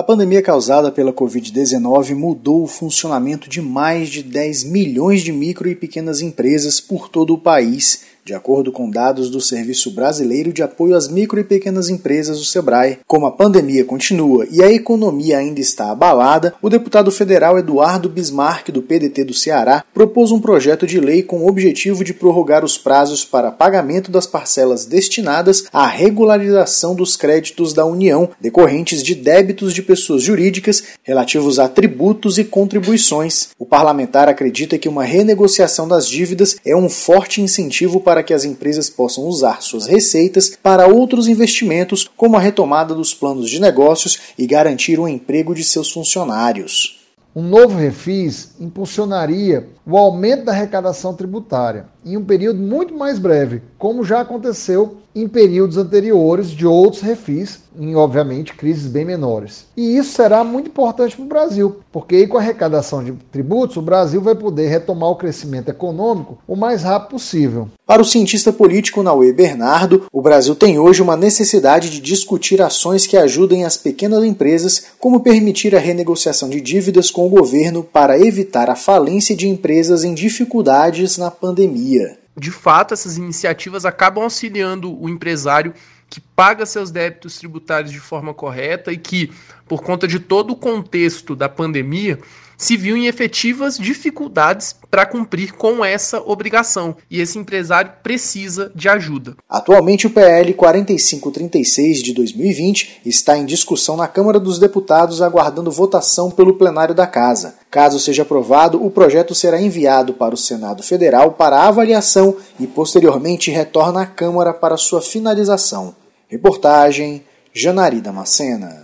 A pandemia causada pela Covid-19 mudou o funcionamento de mais de 10 milhões de micro e pequenas empresas por todo o país de acordo com dados do Serviço Brasileiro de Apoio às Micro e Pequenas Empresas, o SEBRAE, como a pandemia continua e a economia ainda está abalada, o deputado federal Eduardo Bismarck, do PDT do Ceará, propôs um projeto de lei com o objetivo de prorrogar os prazos para pagamento das parcelas destinadas à regularização dos créditos da União decorrentes de débitos de pessoas jurídicas relativos a tributos e contribuições. O parlamentar acredita que uma renegociação das dívidas é um forte incentivo para para que as empresas possam usar suas receitas para outros investimentos, como a retomada dos planos de negócios e garantir o emprego de seus funcionários. Um novo refis impulsionaria o aumento da arrecadação tributária em um período muito mais breve, como já aconteceu em períodos anteriores de outros refis, em obviamente crises bem menores. E isso será muito importante para o Brasil, porque com a arrecadação de tributos, o Brasil vai poder retomar o crescimento econômico o mais rápido possível. Para o cientista político Naue Bernardo, o Brasil tem hoje uma necessidade de discutir ações que ajudem as pequenas empresas, como permitir a renegociação de dívidas com o governo para evitar a falência de empresas em dificuldades na pandemia. De fato, essas iniciativas acabam auxiliando o empresário que paga seus débitos tributários de forma correta e que, por conta de todo o contexto da pandemia, se viu em efetivas dificuldades para cumprir com essa obrigação e esse empresário precisa de ajuda. Atualmente, o PL 4536 de 2020 está em discussão na Câmara dos Deputados, aguardando votação pelo plenário da Casa. Caso seja aprovado, o projeto será enviado para o Senado Federal para avaliação e posteriormente retorna à Câmara para sua finalização. Reportagem Janari Macena.